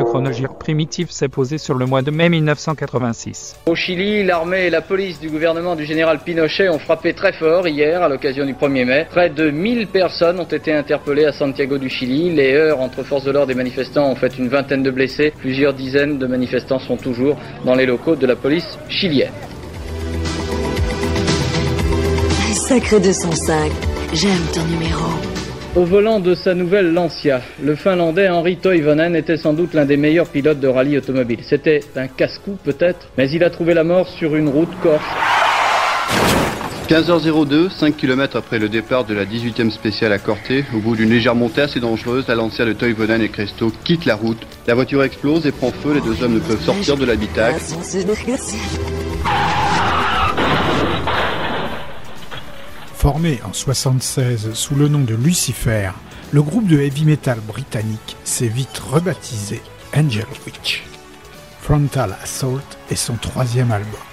Le chronogir primitif s'est posé sur le mois de mai 1986. Au Chili, l'armée et la police du gouvernement du général Pinochet ont frappé très fort hier à l'occasion du 1er mai. Près de 1000 personnes ont été interpellées à Santiago du Chili. Les heurts entre forces de l'ordre et manifestants ont fait une vingtaine de blessés. Plusieurs dizaines de manifestants sont toujours dans les locaux de la police chilienne. Sacré 205, j'aime ton numéro. Au volant de sa nouvelle Lancia, le Finlandais Henri Toivonen était sans doute l'un des meilleurs pilotes de rallye automobile. C'était un casse-cou peut-être, mais il a trouvé la mort sur une route corse. 15h02, 5 km après le départ de la 18e spéciale à Corté, au bout d'une légère montée assez dangereuse, la Lancia de Toivonen et Cresto quitte la route. La voiture explose et prend feu, les deux hommes ne peuvent sortir de l'habitacle. Formé en 76 sous le nom de Lucifer, le groupe de heavy metal britannique s'est vite rebaptisé Angel Witch. Frontal Assault est son troisième album.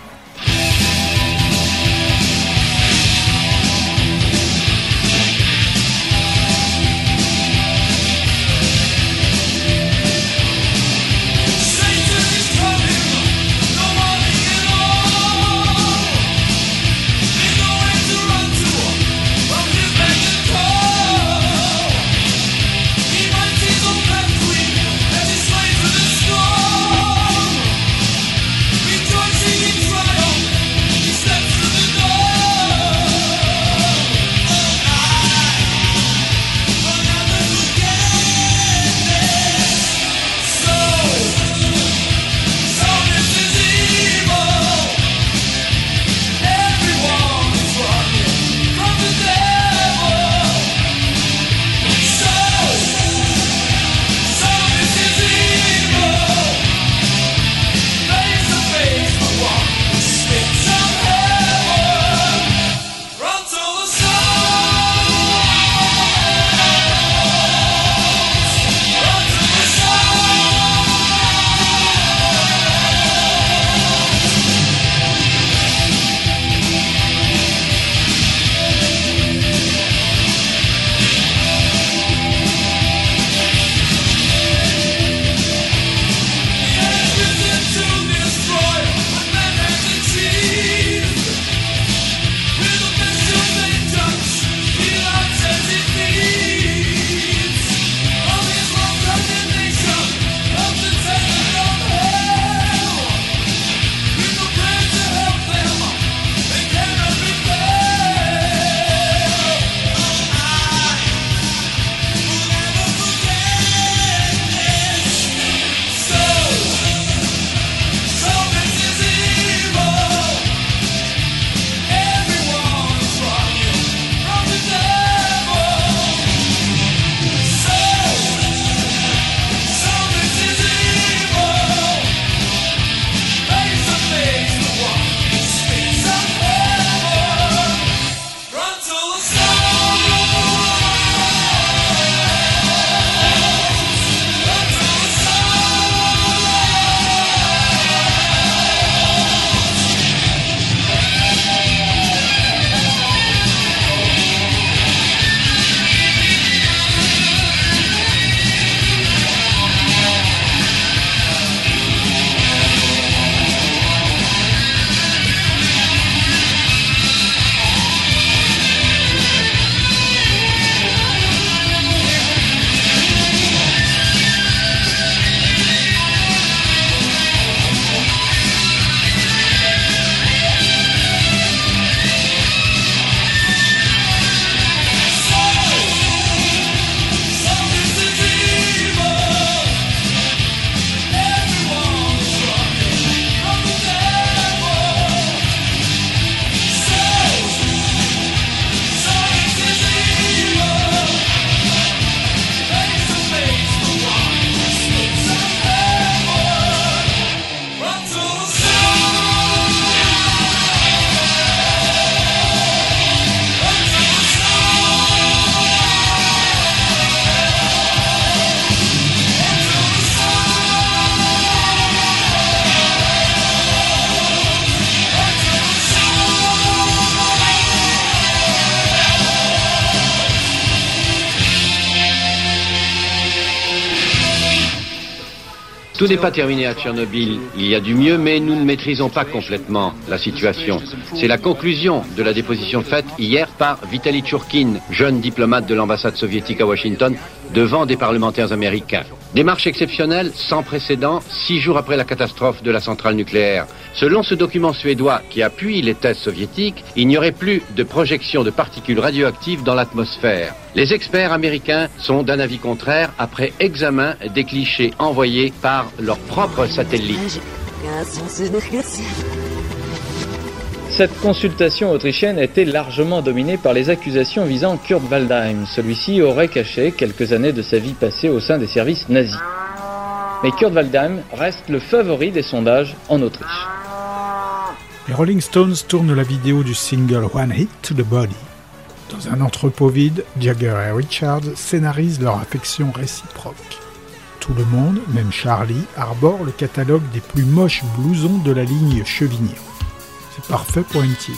Tout n'est pas terminé à Tchernobyl. Il y a du mieux, mais nous ne maîtrisons pas complètement la situation. C'est la conclusion de la déposition faite hier par Vitaly Churkin, jeune diplomate de l'ambassade soviétique à Washington, devant des parlementaires américains. Démarche exceptionnelle, sans précédent, six jours après la catastrophe de la centrale nucléaire. Selon ce document suédois qui appuie les thèses soviétiques, il n'y aurait plus de projection de particules radioactives dans l'atmosphère. Les experts américains sont d'un avis contraire après examen des clichés envoyés par leurs propres satellites. Cette consultation autrichienne était largement dominée par les accusations visant Kurt Waldheim. Celui-ci aurait caché quelques années de sa vie passée au sein des services nazis. Mais Kurt Waldheim reste le favori des sondages en Autriche. Les Rolling Stones tournent la vidéo du single One Hit to the Body. Dans un entrepôt vide, Jagger et Richard scénarisent leur affection réciproque. Tout le monde, même Charlie, arbore le catalogue des plus moches blousons de la ligne Chevignon. Parfait pour une TV.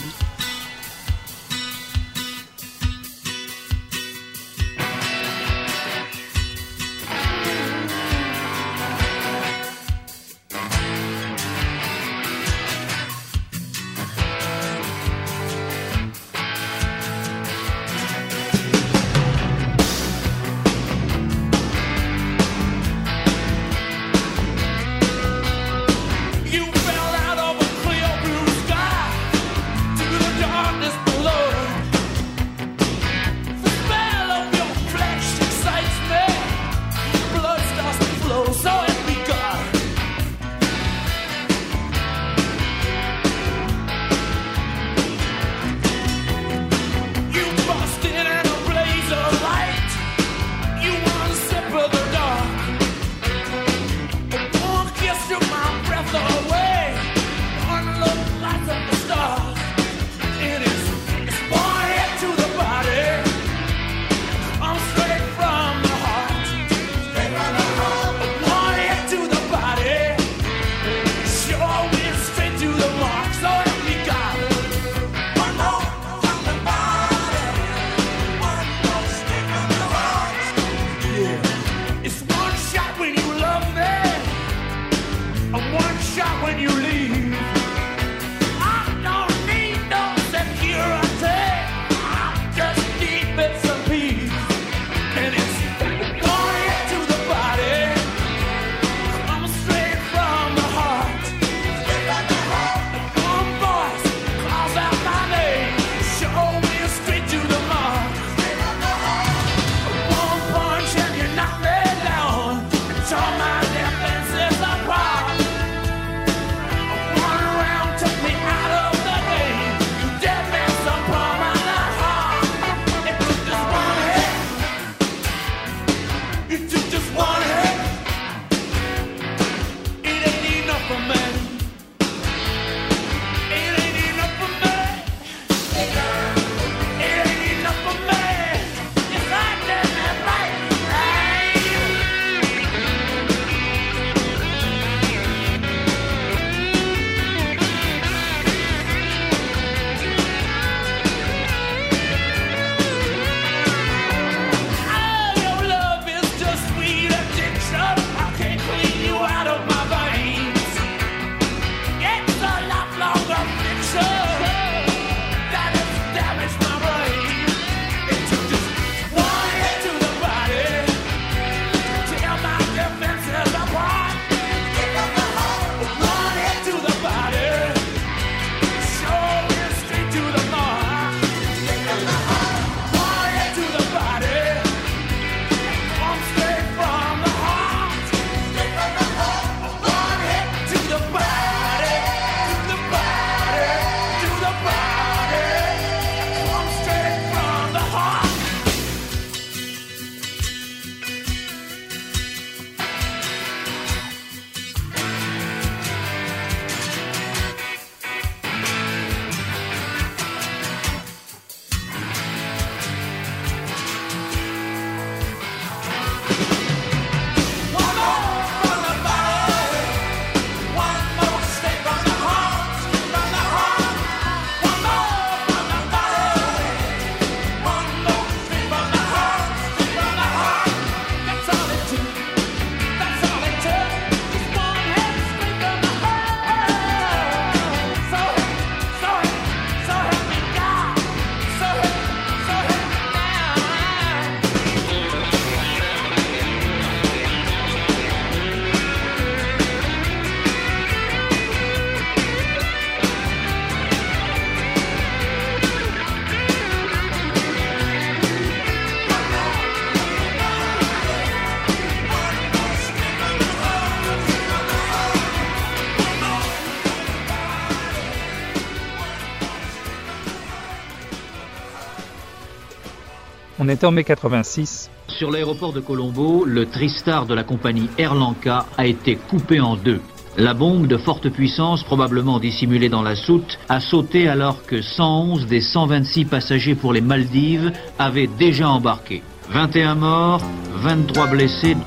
On est en mai 86. Sur l'aéroport de Colombo, le Tristar de la compagnie Air Lanka a été coupé en deux. La bombe de forte puissance, probablement dissimulée dans la soute, a sauté alors que 111 des 126 passagers pour les Maldives avaient déjà embarqué. 21 morts, 23 blessés.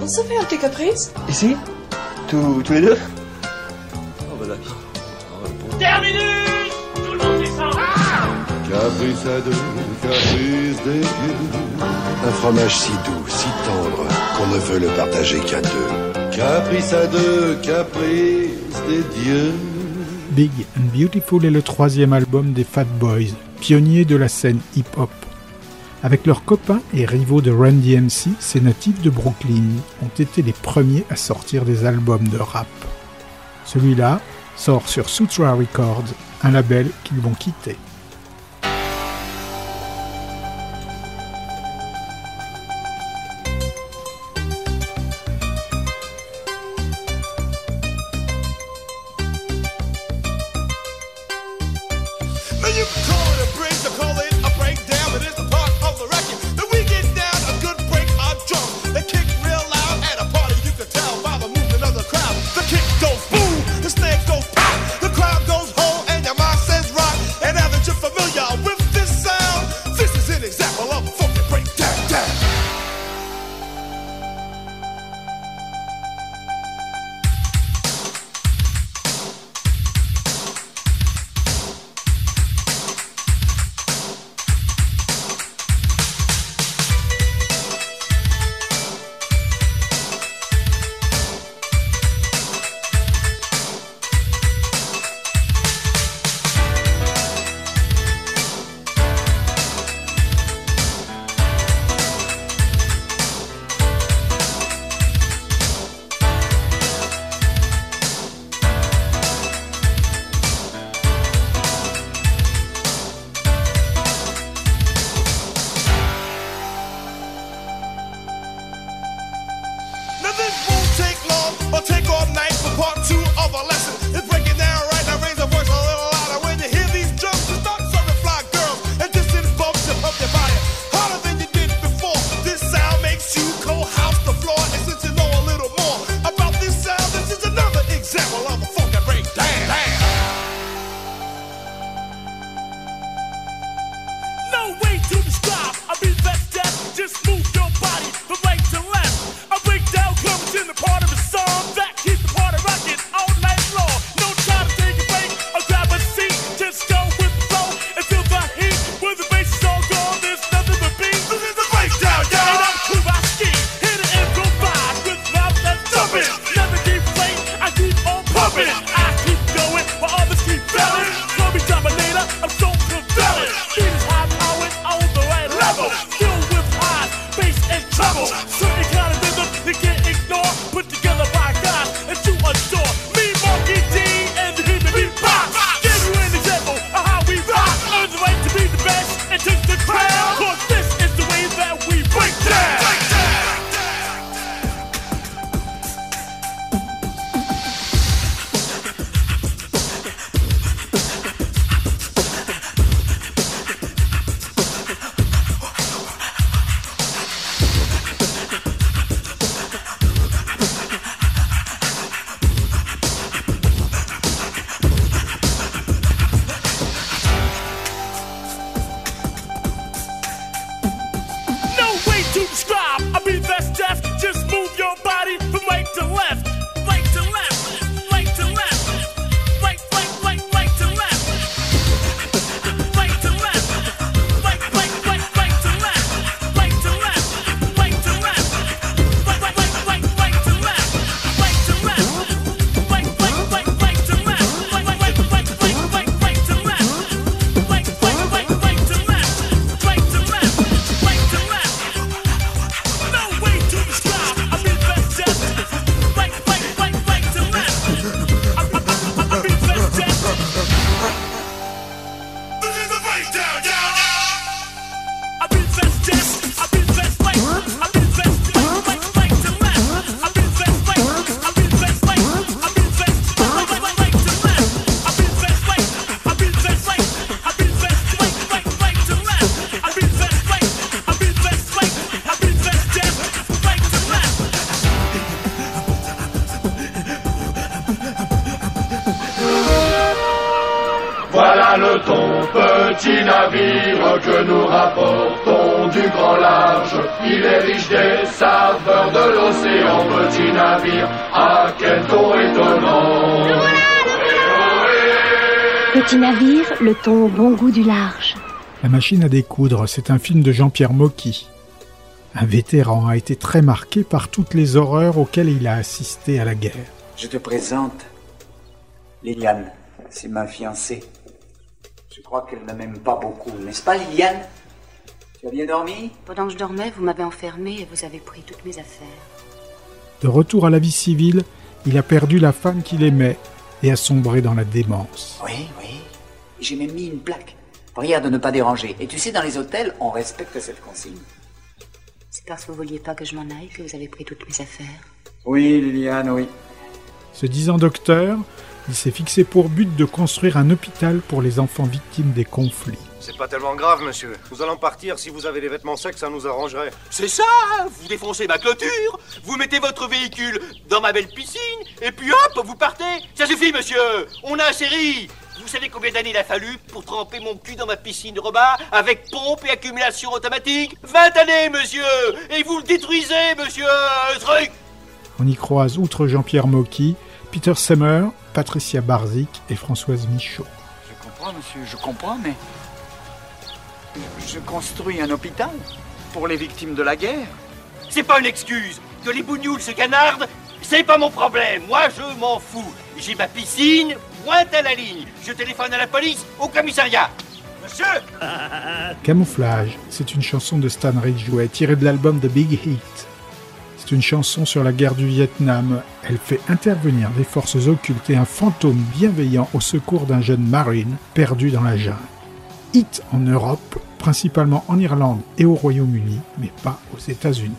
On se fait un petit caprice Ici? Tous, tous les deux? Terminus Tout le monde descend Caprice à deux, caprice des dieux. Un fromage si doux, si tendre, qu'on ne veut le partager qu'à deux. Caprice à deux, caprice des dieux. Big and Beautiful est le troisième album des Fat Boys, pionniers de la scène hip-hop. Avec leurs copains et rivaux de Run DMC, ces natifs de Brooklyn ont été les premiers à sortir des albums de rap. Celui-là sort sur Sutra Records, un label qu'ils vont quitter. damn, damn. Ton au bon goût du large. La machine à découdre, c'est un film de Jean-Pierre Mocky. Un vétéran a été très marqué par toutes les horreurs auxquelles il a assisté à la guerre. Je te présente Liliane, c'est ma fiancée. Je crois qu'elle ne m'aime pas beaucoup, n'est-ce pas Liliane? Tu as bien dormi? Pendant que je dormais, vous m'avez enfermé et vous avez pris toutes mes affaires. De retour à la vie civile, il a perdu la femme qu'il aimait et a sombré dans la démence. Oui, oui. J'ai même mis une plaque. Prière de ne pas déranger. Et tu sais, dans les hôtels, on respecte cette consigne. C'est parce que vous vouliez pas que je m'en aille que vous avez pris toutes mes affaires. Oui, Liliane, oui. Se disant docteur, il s'est fixé pour but de construire un hôpital pour les enfants victimes des conflits. C'est pas tellement grave, monsieur. Nous allons partir. Si vous avez les vêtements secs, ça nous arrangerait. C'est ça Vous défoncez ma clôture, vous mettez votre véhicule dans ma belle piscine, et puis hop, vous partez Ça suffit, monsieur On a un série Vous savez combien d'années il a fallu pour tremper mon cul dans ma piscine de rebat avec pompe et accumulation automatique? 20 années, monsieur Et vous le détruisez, monsieur Truc On y croise, outre Jean-Pierre Mocky, Peter Semmer, Patricia Barzik et Françoise Michaud. Je comprends, monsieur, je comprends, mais. Je construis un hôpital pour les victimes de la guerre. C'est pas une excuse Que les bougnoules se canardent, c'est pas mon problème Moi, je m'en fous J'ai ma piscine, pointe à la ligne Je téléphone à la police, au commissariat Monsieur Camouflage, c'est une chanson de Stan Ridgway tirée de l'album The Big Hit. C'est une chanson sur la guerre du Vietnam. Elle fait intervenir des forces occultes et un fantôme bienveillant au secours d'un jeune marine perdu dans la jungle. Hit en Europe, principalement en Irlande et au Royaume-Uni, mais pas aux États-Unis.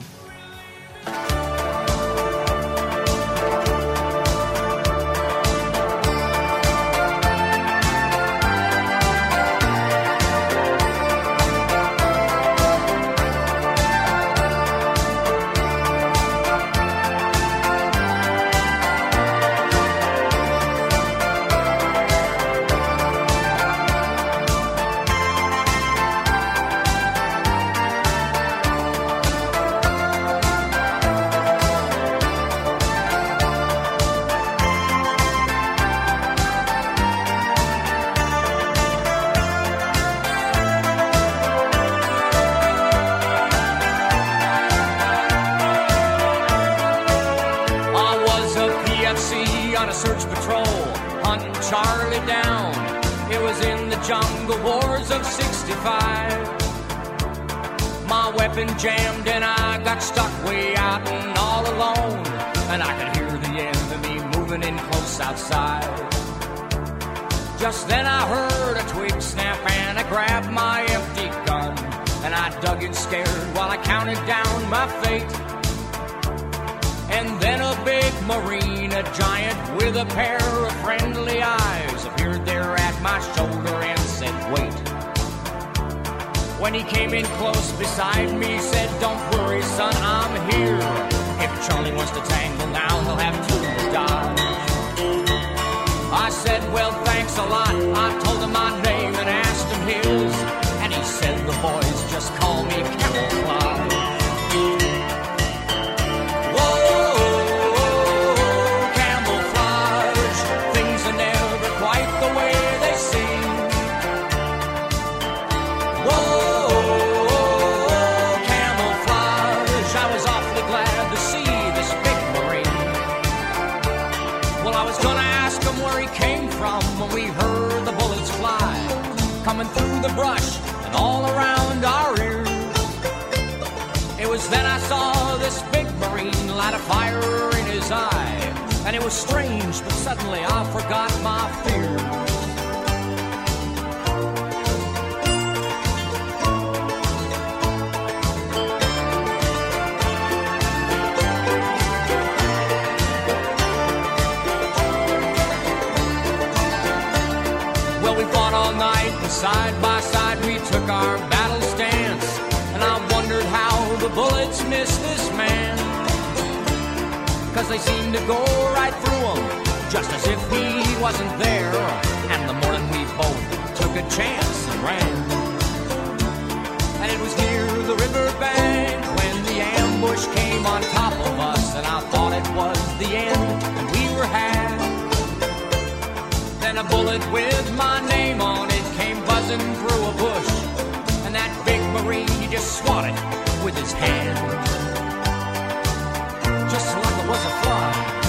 Weapon jammed and I got stuck way out and all alone. And I could hear the enemy moving in close outside. Just then I heard a twig snap and I grabbed my empty gun. And I dug in scared while I counted down my fate. And then a big marine, a giant with a pair of friendly eyes, appeared there at my shoulder and said, Wait. When he came in close beside me, said, Don't worry, son, I'm here. If Charlie wants to tangle now, he'll have to dodge. I said, Well, thanks a lot. I told him my name and asked him his. And he said, The boys just call me Camouflage. Brush and all around our ears. It was then I saw this big marine light a fire in his eye. And it was strange, but suddenly I forgot my fear. Well, we fought all night, and side by took our battle stance. And I wondered how the bullets missed this man. Cause they seemed to go right through him, just as if he wasn't there. And the morning we both took a chance and ran. And it was near the riverbank when the ambush came on top of us, and I thought it was the end, and we were had. Then a bullet with my name on it came buzzing through a bush, that big Marine, he just swatted with his hand. Just like it was a fly.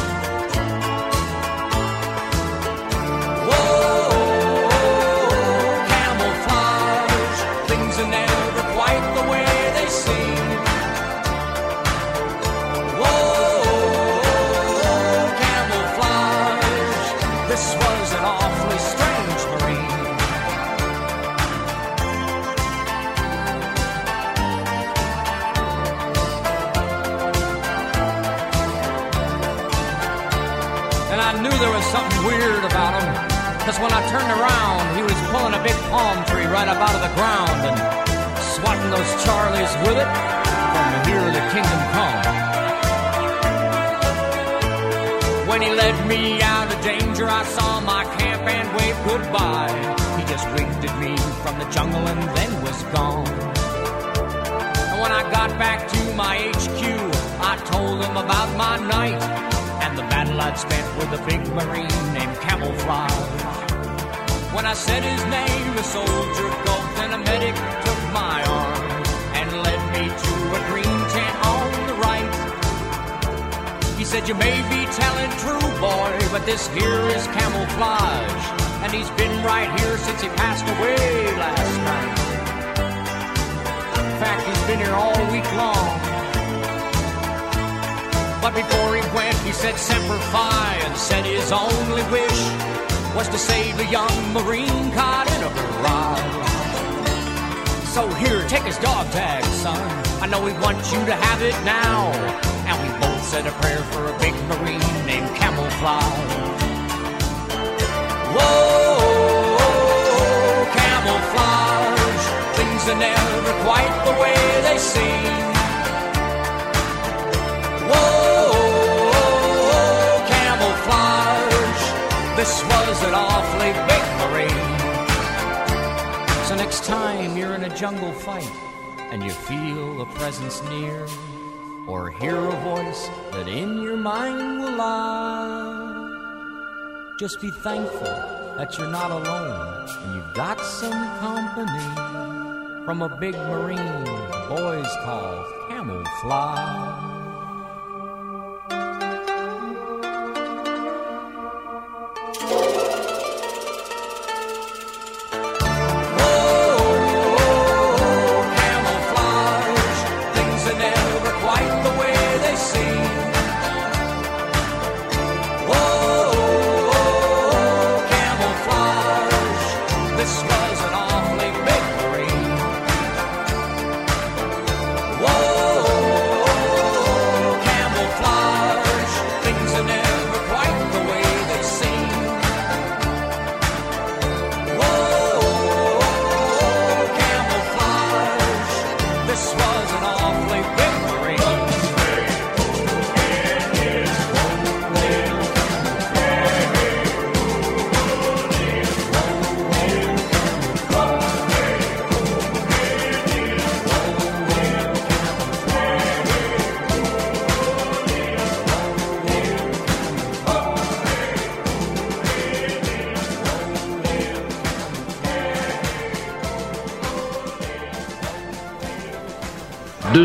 Turned around, he was pulling a big palm tree right up out of the ground and swatting those Charlies with it from here the kingdom come. When he led me out of danger, I saw my camp and waved goodbye. He just winked at me from the jungle and then was gone. And when I got back to my HQ, I told him about my night and the battle I'd spent with a big marine named Camouflage. When I said his name, a soldier gulped and a medic took my arm and led me to a green tent on the right. He said, You may be telling true, boy, but this here is camouflage. And he's been right here since he passed away last night. In fact, he's been here all week long. But before he went, he said Semper Fi and said his only wish was to save a young Marine caught in a barrage. So here, take his dog tag, son. I know he wants you to have it now. And we both said a prayer for a big Marine named Camouflage. Whoa, camouflage. Things are never quite the way they seem. Whoa, This was an awfully big marine. So next time you're in a jungle fight and you feel a presence near, or hear a voice that in your mind will lie, just be thankful that you're not alone and you've got some company from a big marine boys call camouflage.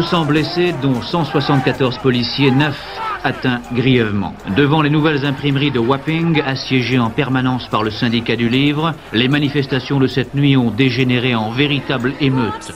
200 blessés, dont 174 policiers, 9 atteints grièvement. Devant les nouvelles imprimeries de Wapping, assiégées en permanence par le syndicat du livre, les manifestations de cette nuit ont dégénéré en véritable émeute.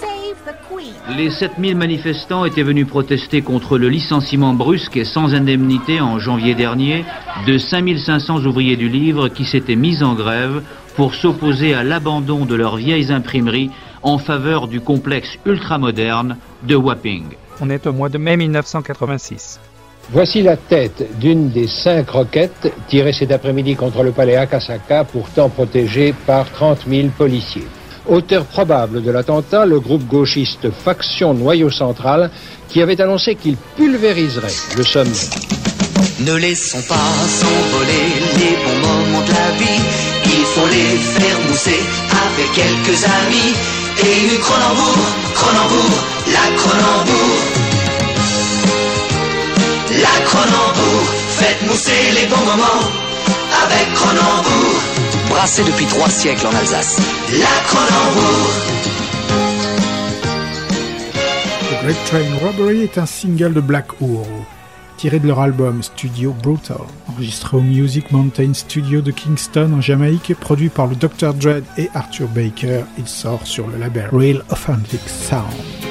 Les 7000 manifestants étaient venus protester contre le licenciement brusque et sans indemnité en janvier dernier de 5500 ouvriers du livre qui s'étaient mis en grève pour s'opposer à l'abandon de leurs vieilles imprimeries en faveur du complexe ultramoderne de Wapping. On est au mois de mai 1986. Voici la tête d'une des cinq roquettes tirées cet après-midi contre le palais Akasaka, pourtant protégé par 30 000 policiers. Auteur probable de l'attentat, le groupe gauchiste Faction Noyau Central, qui avait annoncé qu'il pulvériserait le sommet. Ne laissons pas s'envoler les bons moments de la vie, il faut les faire mousser avec quelques amis. Et une Cronenbourg, Cronenbourg, la Cronenbourg. La Cronenbourg, faites mousser les bons moments avec Cronenbourg. Brassé depuis trois siècles en Alsace. La Cronenbourg. The Great Train Robbery est un single de Black Hole tiré de leur album Studio Brutal, enregistré au Music Mountain Studio de Kingston en Jamaïque, produit par le Dr. Dread et Arthur Baker. Il sort sur le label Real Authentic Sound.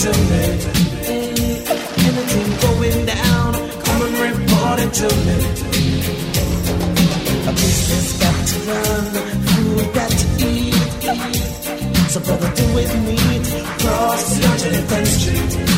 to me. Anything going down, come and report it to me. Got food to eat. So brother, do it neat. Cross 110th Street.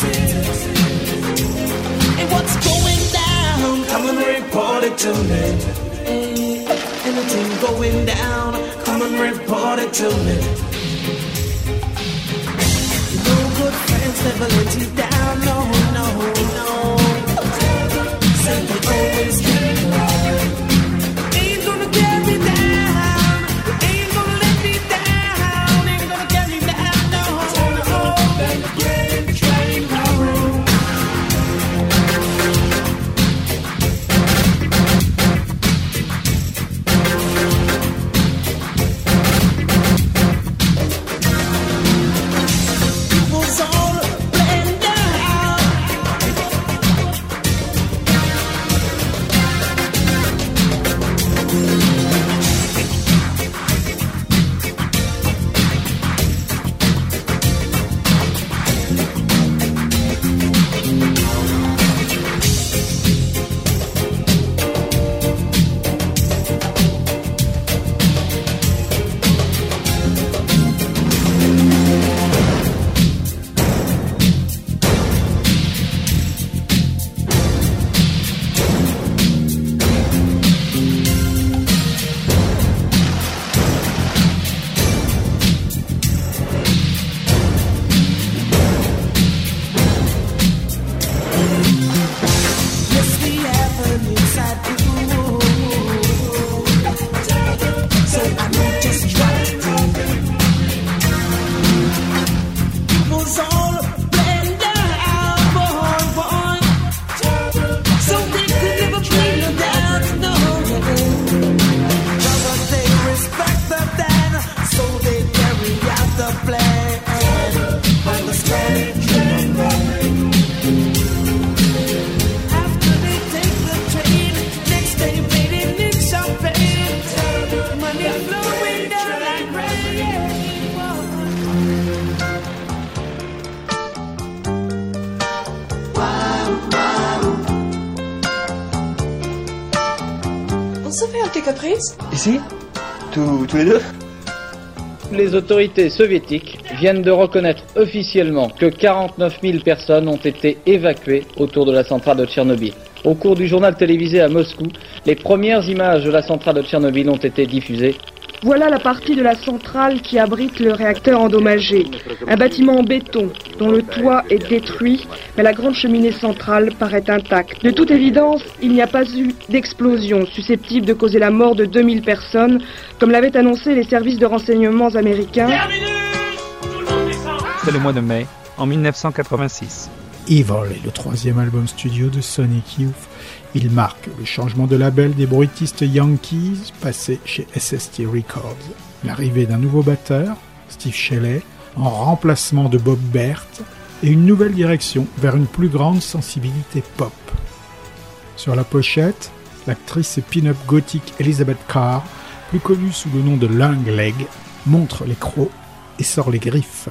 faces and what's going down. Come and report it to me. Anything going down, come and report it to me. No good friends never let you down. No un petit caprice Ici Tous les deux Les autorités soviétiques viennent de reconnaître officiellement que 49 000 personnes ont été évacuées autour de la centrale de Tchernobyl. Au cours du journal télévisé à Moscou, les premières images de la centrale de Tchernobyl ont été diffusées. Voilà la partie de la centrale qui abrite le réacteur endommagé. Un bâtiment en béton dont le toit est détruit, mais la grande cheminée centrale paraît intacte. De toute évidence, il n'y a pas eu d'explosion susceptible de causer la mort de 2000 personnes, comme l'avaient annoncé les services de renseignements américains. C'est le mois de mai, en 1986. Evil est le troisième album studio de Sonic Youth. Il marque le changement de label des bruitistes Yankees passés chez SST Records. L'arrivée d'un nouveau batteur, Steve Shelley, en remplacement de Bob Bert, et une nouvelle direction vers une plus grande sensibilité pop. Sur la pochette, l'actrice pin-up gothique Elizabeth Carr, plus connue sous le nom de Long Leg, montre les crocs et sort les griffes.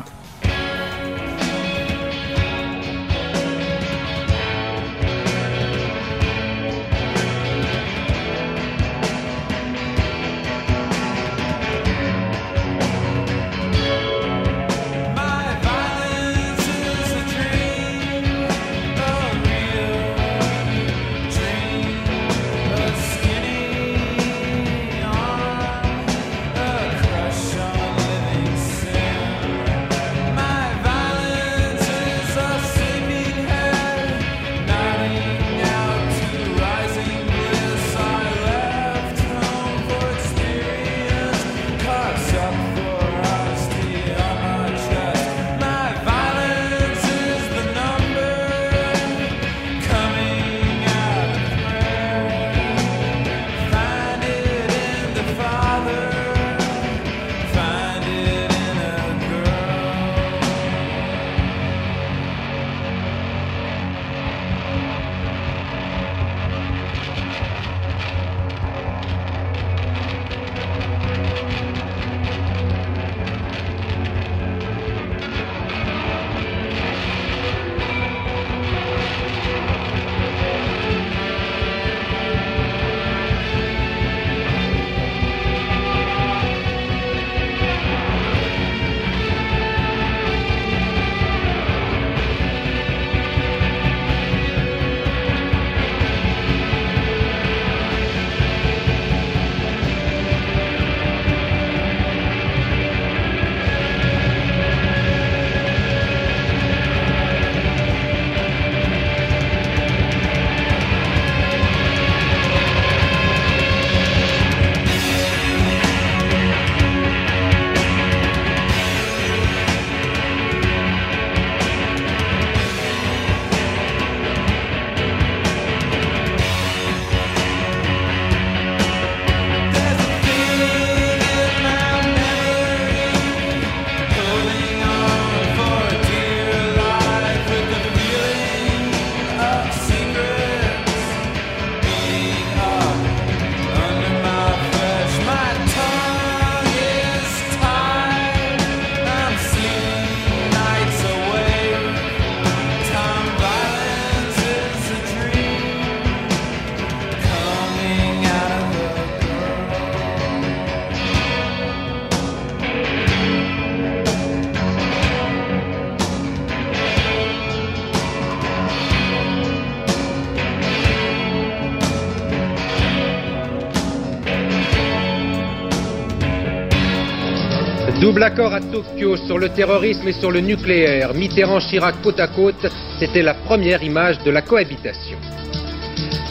Accord à Tokyo sur le terrorisme et sur le nucléaire. Mitterrand-Chirac côte à côte, c'était la première image de la cohabitation.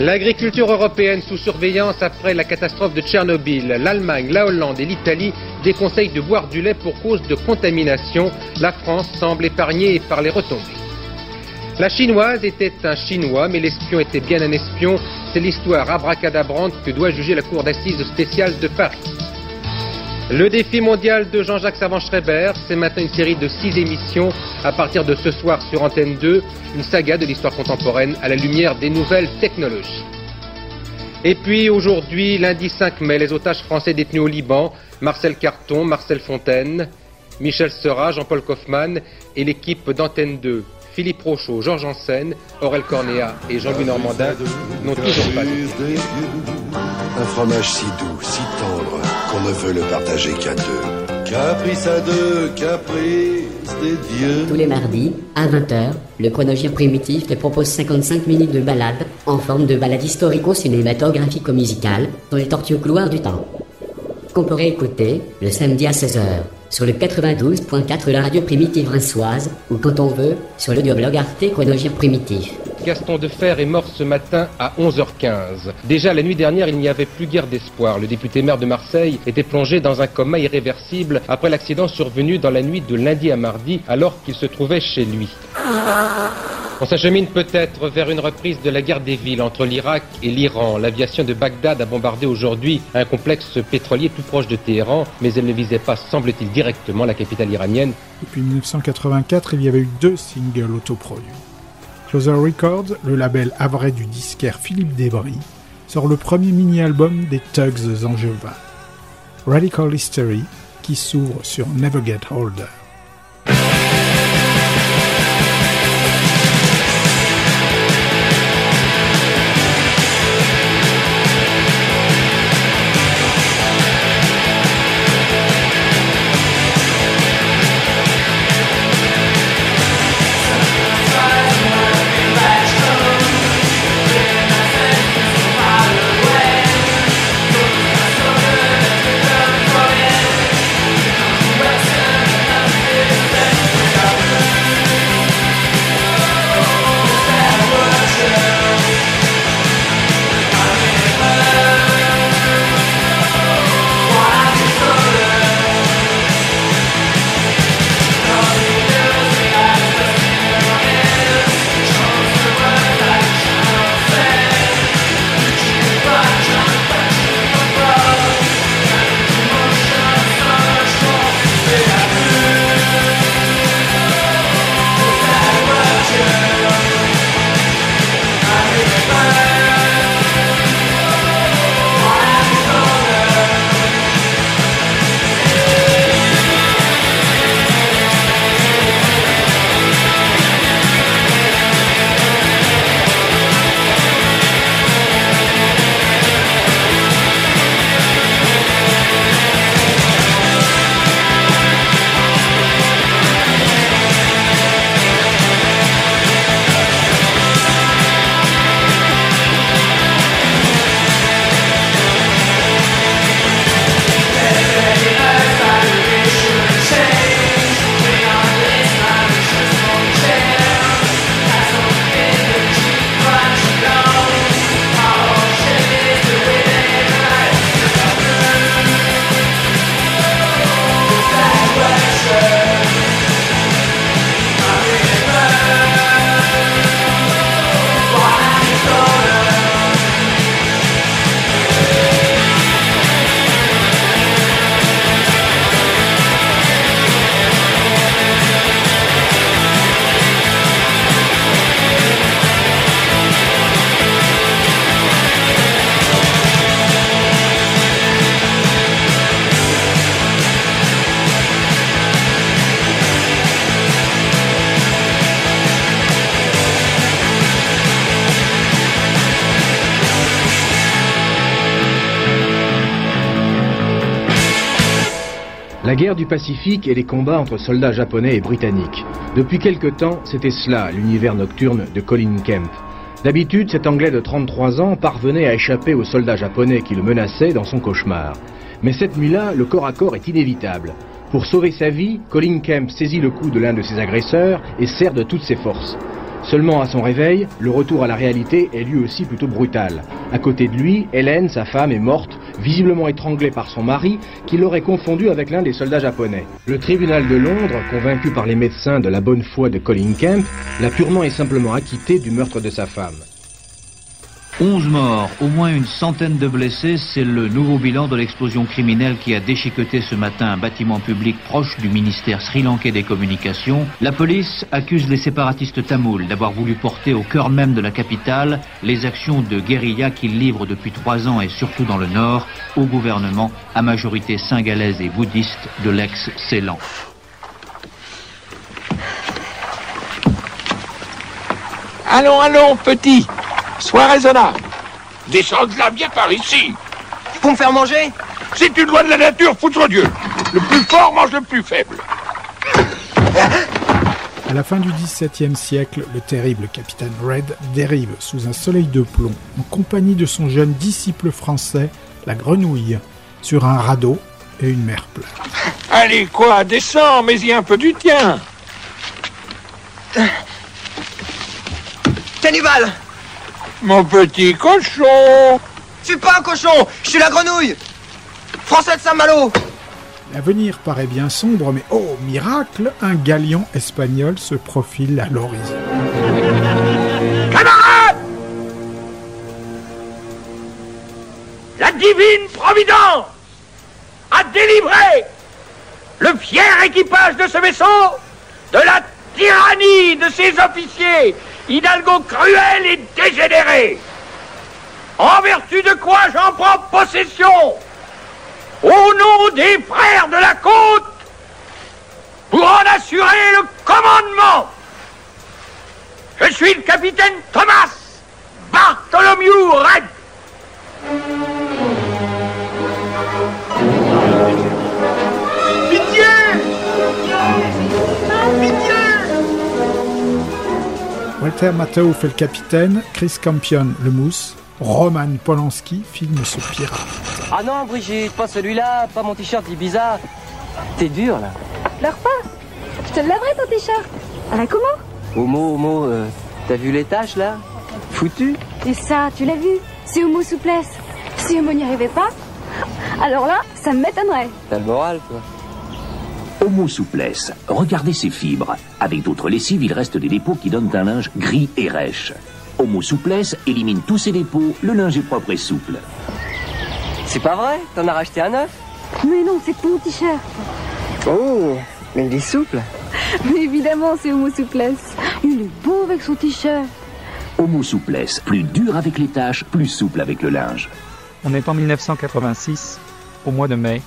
L'agriculture européenne sous surveillance après la catastrophe de Tchernobyl. L'Allemagne, la Hollande et l'Italie déconseillent de boire du lait pour cause de contamination. La France semble épargnée par les retombées. La chinoise était un chinois, mais l'espion était bien un espion. C'est l'histoire abracadabrante que doit juger la cour d'assises spéciale de Paris. Le défi mondial de Jean-Jacques Savant-Schreiber, c'est maintenant une série de six émissions à partir de ce soir sur Antenne 2, une saga de l'histoire contemporaine à la lumière des nouvelles technologies. Et puis aujourd'hui, lundi 5 mai, les otages français détenus au Liban, Marcel Carton, Marcel Fontaine, Michel Seurat, Jean-Paul Kaufmann et l'équipe d'Antenne 2. Philippe Rochaud, Georges Janssen, Aurel Cornéa et Jean-Louis Normandin n'ont toujours pas été. Un fromage si doux, si tendre, qu'on ne veut le partager qu'à deux. Caprice à deux, caprice des dieux. Tous les mardis, à 20h, le chronogire primitif te propose 55 minutes de balade en forme de balade historico-cinématographico-musicale dans les tortues couloirs du temps. Qu'on pourrait écouter le samedi à 16h sur le 92.4 de la radio primitive rinçoise ou quand on veut sur l'audioblog Arte Chronogire Primitif. Gaston Defer est mort ce matin à 11h15. Déjà la nuit dernière, il n'y avait plus guère d'espoir. Le député maire de Marseille était plongé dans un coma irréversible après l'accident survenu dans la nuit de lundi à mardi alors qu'il se trouvait chez lui. On s'achemine peut-être vers une reprise de la guerre des villes entre l'Irak et l'Iran. L'aviation de Bagdad a bombardé aujourd'hui un complexe pétrolier tout proche de Téhéran, mais elle ne visait pas, semble-t-il, directement la capitale iranienne. Depuis 1984, il y avait eu deux singles autoproduits. Closer Records, le label havrais du disquaire Philippe Desbris, sort le premier mini-album des Tugs angevins. Radical History, qui s'ouvre sur Never Get Older. La guerre du Pacifique et les combats entre soldats japonais et britanniques. Depuis quelque temps, c'était cela, l'univers nocturne de Colin Kemp. D'habitude, cet Anglais de 33 ans parvenait à échapper aux soldats japonais qui le menaçaient dans son cauchemar. Mais cette nuit-là, le corps à corps est inévitable. Pour sauver sa vie, Colin Kemp saisit le cou de l'un de ses agresseurs et serre de toutes ses forces. Seulement à son réveil, le retour à la réalité est lui aussi plutôt brutal. À côté de lui, Hélène, sa femme, est morte, visiblement étranglée par son mari, qui l'aurait confondu avec l'un des soldats japonais. Le tribunal de Londres, convaincu par les médecins de la bonne foi de Colin Kemp, l'a purement et simplement acquitté du meurtre de sa femme. 11 morts, au moins une centaine de blessés, c'est le nouveau bilan de l'explosion criminelle qui a déchiqueté ce matin un bâtiment public proche du ministère sri-lankais des communications. La police accuse les séparatistes tamouls d'avoir voulu porter au cœur même de la capitale les actions de guérilla qu'ils livrent depuis trois ans et surtout dans le nord au gouvernement à majorité singalaise et bouddhiste de l'ex-Ceylan. Allons, allons, petit. Sois raisonnable. Descends de là, viens par ici. Pour me faire manger? C'est une loi de la nature, foutre Dieu. Le plus fort mange le plus faible. À la fin du XVIIe siècle, le terrible capitaine Red dérive sous un soleil de plomb en compagnie de son jeune disciple français, la grenouille, sur un radeau et une mer plate. Allez, quoi, descends, mais y a un peu du tien. Cannibale Mon petit cochon. Je suis pas un cochon, je suis la grenouille. Français de Saint-Malo. L'avenir paraît bien sombre, mais oh miracle, un galion espagnol se profile à l'horizon. Camarades La divine providence a délivré le fier équipage de ce vaisseau de la tyrannie de ses officiers, Hidalgo cruels et dégénérés. En vertu de quoi j'en prends possession au nom des frères de la côte pour en assurer le commandement. Je suis le capitaine Thomas Bartholomew Red. Walter Matthau fait le capitaine, Chris Campion le mousse, Roman Polanski filme ce pirate. Ah non, Brigitte, pas celui-là, pas mon t-shirt d'Ibiza. T'es dur, là. Pleure pas Je te le laverai ton t-shirt? Ah là, comment? Homo, homo, euh, t'as vu les taches, là? Foutu Et ça, tu l'as vu? C'est homo souplesse. Si homo n'y arrivait pas, alors là, ça m'étonnerait. T'as le moral, toi. Homo souplesse. Regardez ces fibres. Avec d'autres lessives, il reste des dépôts qui donnent un linge gris et rêche. Homo souplesse élimine tous ces dépôts, le linge est propre et souple. C'est pas vrai? T'en as racheté un neuf Mais non, c'est ton t-shirt. Oh, mais il est souple. Mais évidemment, c'est homo souplesse. Il est beau avec son t-shirt. Homo souplesse, plus dur avec les tâches, plus souple avec le linge. On est en 1986, au mois de mai.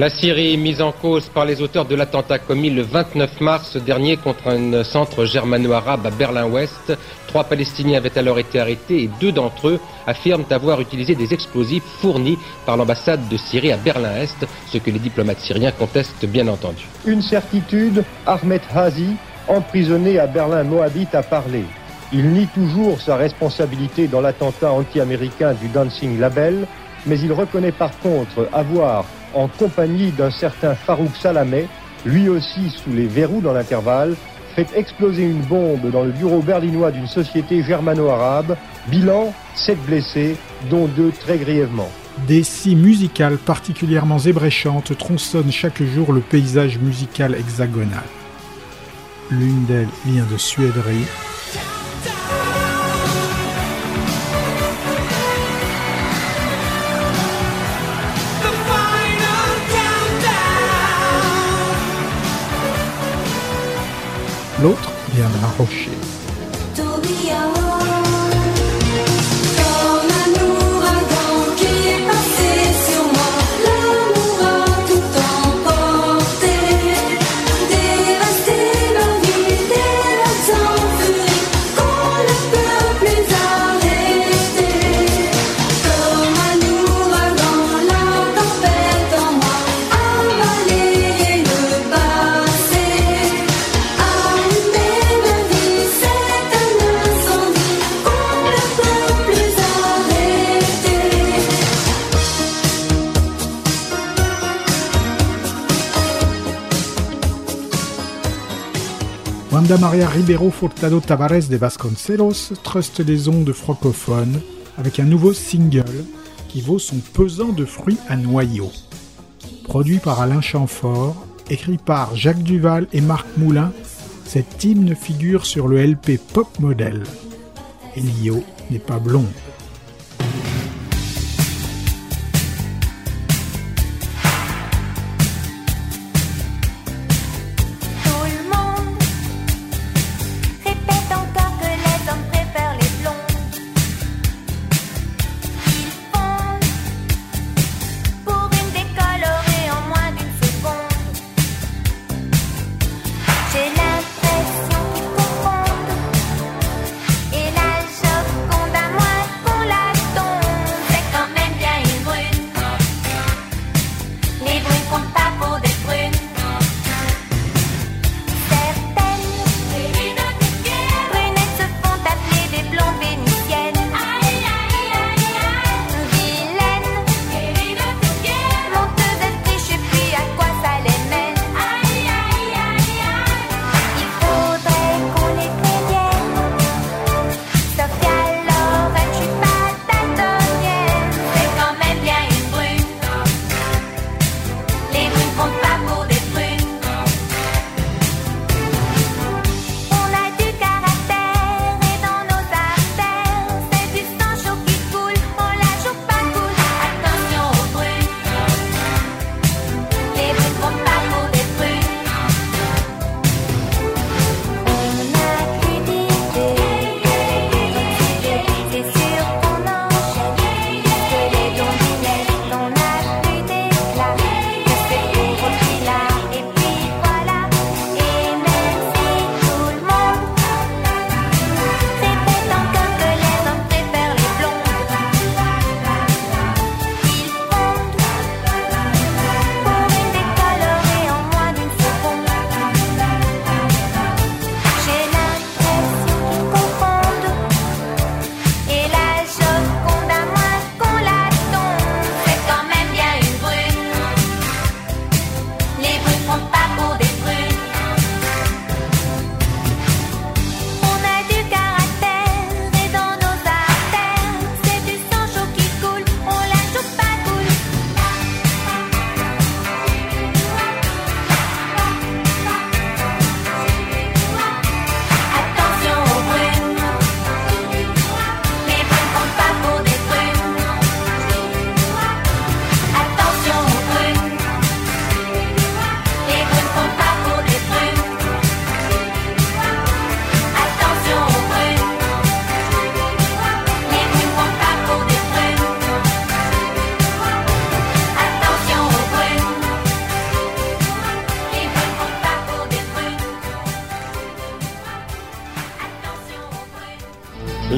La Syrie mise en cause par les auteurs de l'attentat commis le 29 mars dernier contre un centre germano-arabe à Berlin-Ouest. Trois Palestiniens avaient alors été arrêtés et deux d'entre eux affirment avoir utilisé des explosifs fournis par l'ambassade de Syrie à Berlin-Est, ce que les diplomates syriens contestent bien entendu. Une certitude, Ahmed Hazi, emprisonné à Berlin Moabit, a parlé. Il nie toujours sa responsabilité dans l'attentat anti-américain du Dancing Label, mais il reconnaît par contre avoir, en compagnie d'un certain Farouk Salameh, lui aussi sous les verrous dans l'intervalle, fait exploser une bombe dans le bureau berlinois d'une société germano-arabe. Bilan, sept blessés, dont deux très grièvement. Des scies musicales particulièrement ébréchantes tronçonnent chaque jour le paysage musical hexagonal. L'une d'elles vient de Suéderie, l'autre vient d'un rocher. Maria Ribeiro Furtado Tavares de Vasconcelos truste les ondes francophones avec un nouveau single qui vaut son pesant de fruits à noyaux. Produit par Alain Chamfort, écrit par Jacques Duval et Marc Moulin, cet hymne figure sur le LP Pop Model. Elio n'est pas blonde.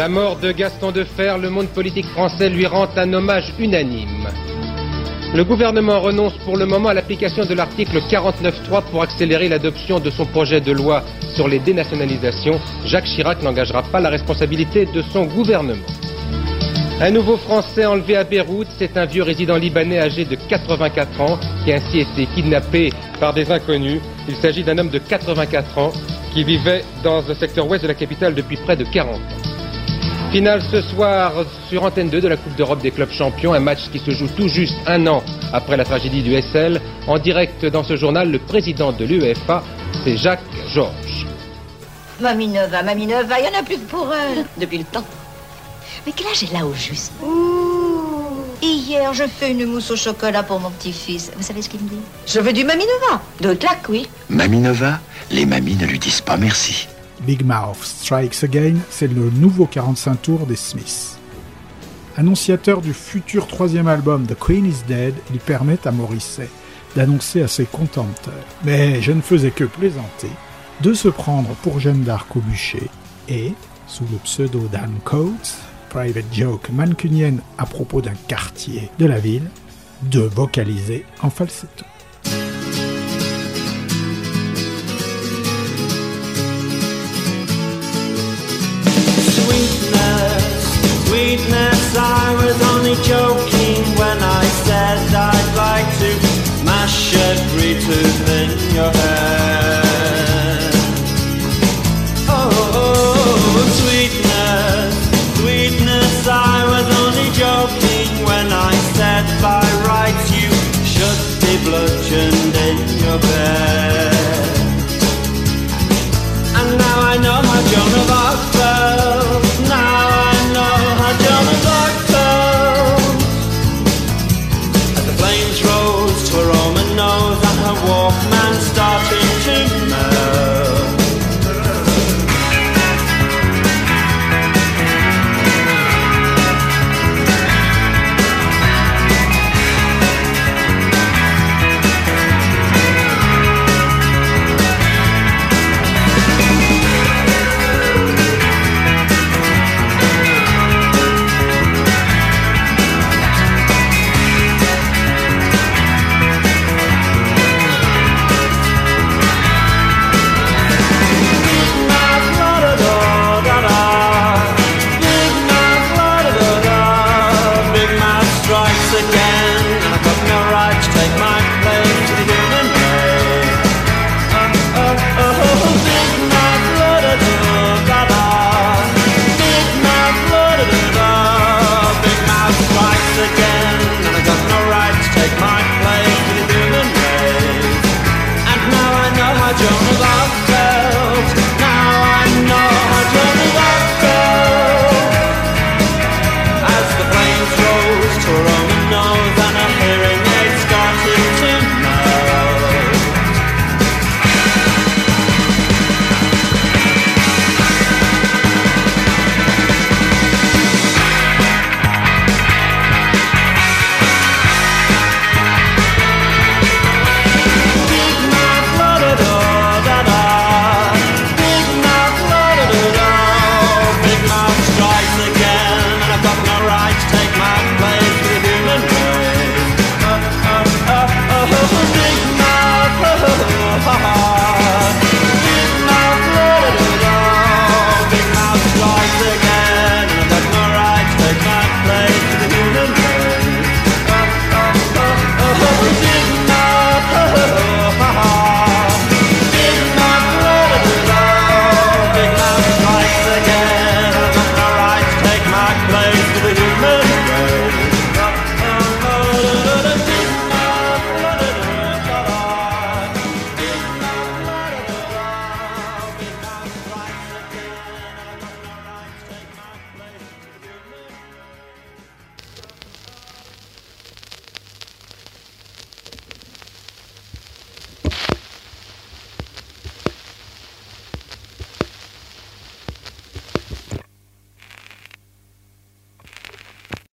La mort de Gaston Defer, le monde politique français lui rend un hommage unanime. Le gouvernement renonce pour le moment à l'application de l'article 49.3 pour accélérer l'adoption de son projet de loi sur les dénationalisations. Jacques Chirac n'engagera pas la responsabilité de son gouvernement. Un nouveau Français enlevé à Beyrouth, c'est un vieux résident libanais âgé de 84 ans qui a ainsi été kidnappé par des inconnus. Il s'agit d'un homme de 84 ans qui vivait dans un secteur ouest de la capitale depuis près de 40 ans. Finale ce soir sur Antenne 2 de la Coupe d'Europe des clubs champions, un match qui se joue tout juste un an après la tragédie du SL. En direct dans ce journal, le président de l'UEFA, c'est Jacques Georges. Mamie Nova, Mamie Nova, il n'y en a plus que pour elle. Depuis le temps. Mais quel âge est là au juste? Hier, je fais une mousse au chocolat pour mon petit-fils. Vous savez ce qu'il me dit? Je veux du Mamie Nova. De claque, oui. Mamie Nova, les mamies ne lui disent pas merci. Big Mouth Strikes Again, c'est le nouveau 45 tours des Smiths. Annonciateur du futur troisième album The Queen is Dead, il permet à Morrissey d'annoncer à ses contempteurs, mais je ne faisais que plaisanter, de se prendre pour Jeanne d'Arc au bûcher et, sous le pseudo d'Anne Coates, private joke mancunienne à propos d'un quartier de la ville, de vocaliser en falsetto. I was only joking.